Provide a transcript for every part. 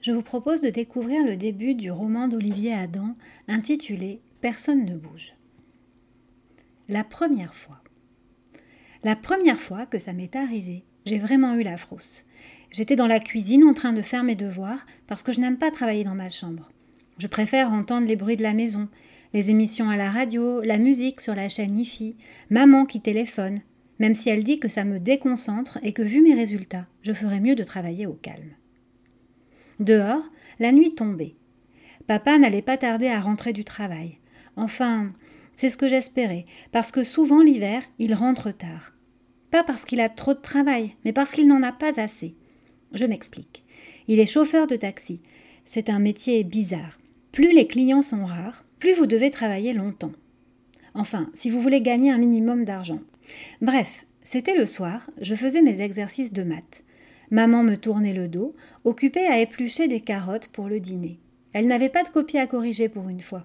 je vous propose de découvrir le début du roman d'Olivier Adam intitulé Personne ne bouge. La première fois. La première fois que ça m'est arrivé, j'ai vraiment eu la frousse. J'étais dans la cuisine en train de faire mes devoirs parce que je n'aime pas travailler dans ma chambre. Je préfère entendre les bruits de la maison, les émissions à la radio, la musique sur la chaîne IFI, maman qui téléphone, même si elle dit que ça me déconcentre et que vu mes résultats, je ferais mieux de travailler au calme. Dehors, la nuit tombait. Papa n'allait pas tarder à rentrer du travail. Enfin, c'est ce que j'espérais, parce que souvent l'hiver, il rentre tard. Pas parce qu'il a trop de travail, mais parce qu'il n'en a pas assez. Je m'explique. Il est chauffeur de taxi. C'est un métier bizarre. Plus les clients sont rares, plus vous devez travailler longtemps. Enfin, si vous voulez gagner un minimum d'argent. Bref, c'était le soir, je faisais mes exercices de maths. Maman me tournait le dos, occupée à éplucher des carottes pour le dîner. Elle n'avait pas de copie à corriger pour une fois.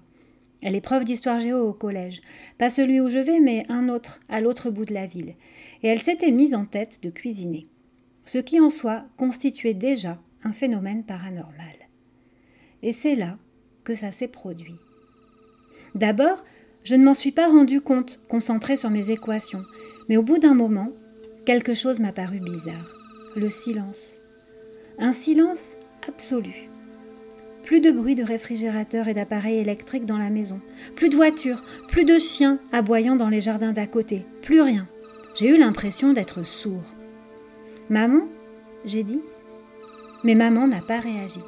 Elle est prof d'histoire géo au collège, pas celui où je vais, mais un autre, à l'autre bout de la ville, et elle s'était mise en tête de cuisiner. Ce qui en soi constituait déjà un phénomène paranormal. Et c'est là que ça s'est produit. D'abord, je ne m'en suis pas rendu compte, concentré sur mes équations, mais au bout d'un moment, quelque chose m'a paru bizarre le silence. Un silence absolu. Plus de bruit de réfrigérateur et d'appareils électriques dans la maison. Plus de voitures, plus de chiens aboyant dans les jardins d'à côté. Plus rien. J'ai eu l'impression d'être sourd. Maman j'ai dit. Mais maman n'a pas réagi.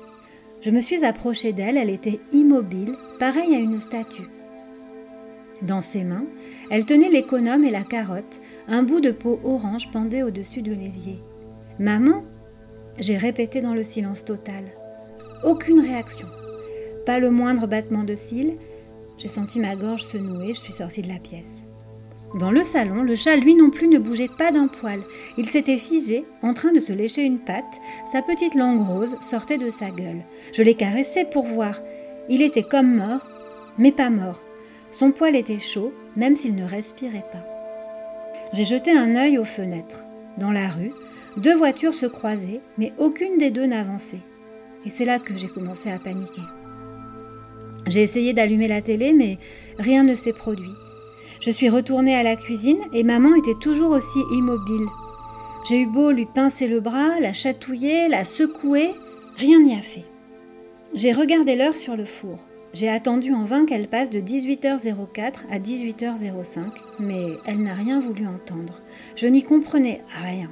Je me suis approchée d'elle, elle était immobile, pareille à une statue. Dans ses mains, elle tenait l'économe et la carotte, un bout de peau orange pendait au-dessus de l'évier. Maman J'ai répété dans le silence total. Aucune réaction. Pas le moindre battement de cils. J'ai senti ma gorge se nouer, je suis sortie de la pièce. Dans le salon, le chat, lui non plus, ne bougeait pas d'un poil. Il s'était figé, en train de se lécher une patte. Sa petite langue rose sortait de sa gueule. Je l'ai caressé pour voir. Il était comme mort, mais pas mort. Son poil était chaud, même s'il ne respirait pas. J'ai jeté un œil aux fenêtres. Dans la rue, deux voitures se croisaient, mais aucune des deux n'avançait. Et c'est là que j'ai commencé à paniquer. J'ai essayé d'allumer la télé, mais rien ne s'est produit. Je suis retournée à la cuisine et maman était toujours aussi immobile. J'ai eu beau lui pincer le bras, la chatouiller, la secouer, rien n'y a fait. J'ai regardé l'heure sur le four. J'ai attendu en vain qu'elle passe de 18h04 à 18h05, mais elle n'a rien voulu entendre. Je n'y comprenais rien.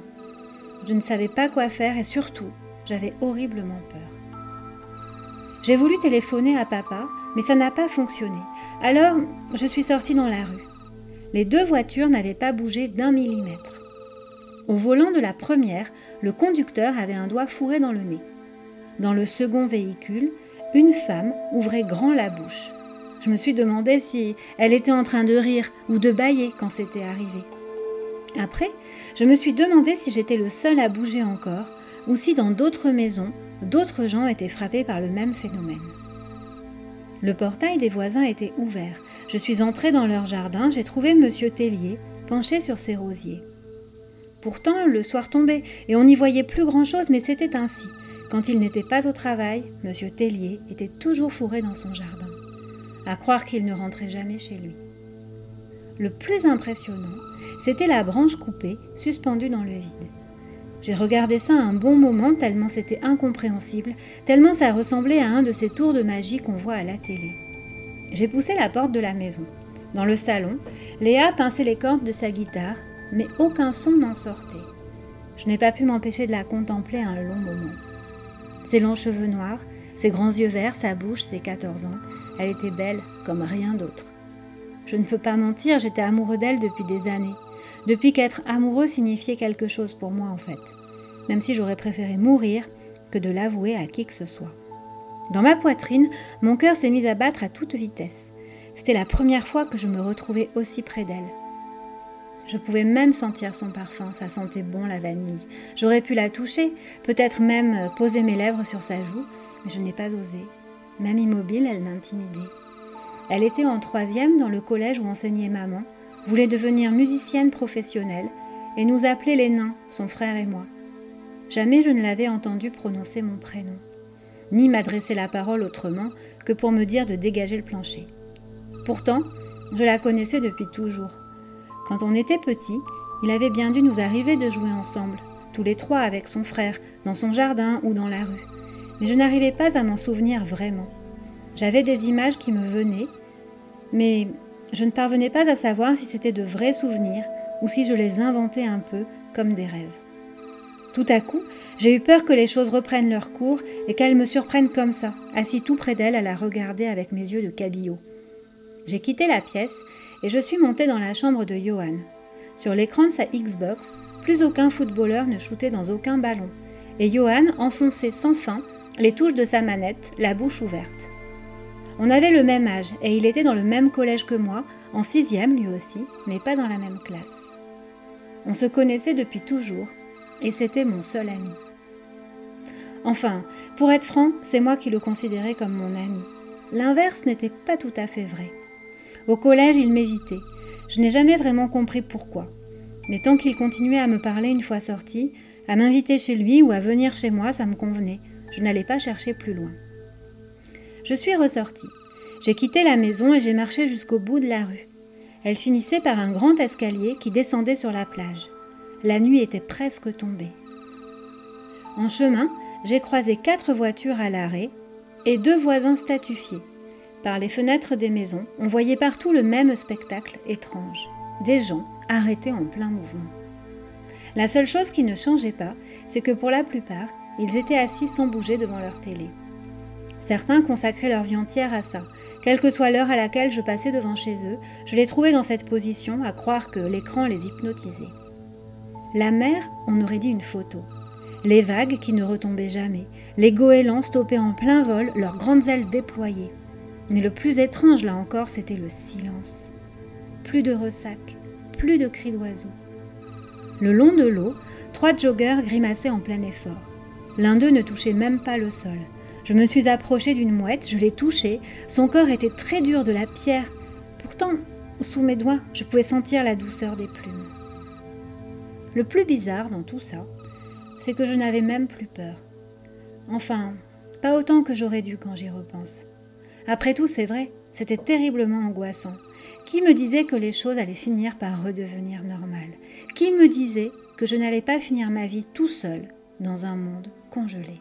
Je ne savais pas quoi faire et surtout, j'avais horriblement peur. J'ai voulu téléphoner à papa, mais ça n'a pas fonctionné. Alors, je suis sortie dans la rue. Les deux voitures n'avaient pas bougé d'un millimètre. Au volant de la première, le conducteur avait un doigt fourré dans le nez. Dans le second véhicule, une femme ouvrait grand la bouche. Je me suis demandé si elle était en train de rire ou de bâiller quand c'était arrivé. Après, je me suis demandé si j'étais le seul à bouger encore, ou si dans d'autres maisons, d'autres gens étaient frappés par le même phénomène. Le portail des voisins était ouvert. Je suis entrée dans leur jardin, j'ai trouvé Monsieur Tellier, penché sur ses rosiers. Pourtant, le soir tombait, et on n'y voyait plus grand-chose, mais c'était ainsi. Quand il n'était pas au travail, Monsieur Tellier était toujours fourré dans son jardin. À croire qu'il ne rentrait jamais chez lui. Le plus impressionnant, c'était la branche coupée, suspendue dans le vide. J'ai regardé ça un bon moment tellement c'était incompréhensible, tellement ça ressemblait à un de ces tours de magie qu'on voit à la télé. J'ai poussé la porte de la maison. Dans le salon, Léa pinçait les cordes de sa guitare, mais aucun son n'en sortait. Je n'ai pas pu m'empêcher de la contempler un long moment. Ses longs cheveux noirs, ses grands yeux verts, sa bouche, ses 14 ans, elle était belle comme rien d'autre. Je ne peux pas mentir, j'étais amoureux d'elle depuis des années. Depuis qu'être amoureux signifiait quelque chose pour moi en fait. Même si j'aurais préféré mourir que de l'avouer à qui que ce soit. Dans ma poitrine, mon cœur s'est mis à battre à toute vitesse. C'était la première fois que je me retrouvais aussi près d'elle. Je pouvais même sentir son parfum, ça sentait bon la vanille. J'aurais pu la toucher, peut-être même poser mes lèvres sur sa joue, mais je n'ai pas osé. Même immobile, elle m'intimidait. Elle était en troisième dans le collège où enseignait maman, voulait devenir musicienne professionnelle et nous appelait les nains, son frère et moi. Jamais je ne l'avais entendu prononcer mon prénom. ni m'adresser la parole autrement que pour me dire de dégager le plancher. Pourtant, je la connaissais depuis toujours. Quand on était petit, il avait bien dû nous arriver de jouer ensemble, tous les trois avec son frère, dans son jardin ou dans la rue. Mais je n'arrivais pas à m'en souvenir vraiment. J'avais des images qui me venaient, mais je ne parvenais pas à savoir si c'était de vrais souvenirs ou si je les inventais un peu comme des rêves. Tout à coup, j'ai eu peur que les choses reprennent leur cours et qu'elles me surprennent comme ça, assis tout près d'elle à la regarder avec mes yeux de cabillaud. J'ai quitté la pièce et je suis montée dans la chambre de Johan. Sur l'écran de sa Xbox, plus aucun footballeur ne shootait dans aucun ballon, et Johan enfonçait sans fin les touches de sa manette, la bouche ouverte. On avait le même âge et il était dans le même collège que moi, en sixième lui aussi, mais pas dans la même classe. On se connaissait depuis toujours et c'était mon seul ami. Enfin, pour être franc, c'est moi qui le considérais comme mon ami. L'inverse n'était pas tout à fait vrai. Au collège, il m'évitait. Je n'ai jamais vraiment compris pourquoi. Mais tant qu'il continuait à me parler une fois sorti, à m'inviter chez lui ou à venir chez moi, ça me convenait. Je n'allais pas chercher plus loin. Je suis ressortie. J'ai quitté la maison et j'ai marché jusqu'au bout de la rue. Elle finissait par un grand escalier qui descendait sur la plage. La nuit était presque tombée. En chemin, j'ai croisé quatre voitures à l'arrêt et deux voisins statufiés. Par les fenêtres des maisons, on voyait partout le même spectacle étrange. Des gens arrêtés en plein mouvement. La seule chose qui ne changeait pas, c'est que pour la plupart, ils étaient assis sans bouger devant leur télé. Certains consacraient leur vie entière à ça. Quelle que soit l'heure à laquelle je passais devant chez eux, je les trouvais dans cette position à croire que l'écran les hypnotisait. La mer, on aurait dit une photo. Les vagues qui ne retombaient jamais, les goélands stoppés en plein vol, leurs grandes ailes déployées. Mais le plus étrange, là encore, c'était le silence. Plus de ressac, plus de cris d'oiseaux. Le long de l'eau, trois joggers grimaçaient en plein effort. L'un d'eux ne touchait même pas le sol. Je me suis approchée d'une mouette, je l'ai touchée. Son corps était très dur de la pierre. Pourtant, sous mes doigts, je pouvais sentir la douceur des plumes. Le plus bizarre dans tout ça, c'est que je n'avais même plus peur. Enfin, pas autant que j'aurais dû quand j'y repense. Après tout, c'est vrai, c'était terriblement angoissant. Qui me disait que les choses allaient finir par redevenir normales? Qui me disait que je n'allais pas finir ma vie tout seul dans un monde congelé?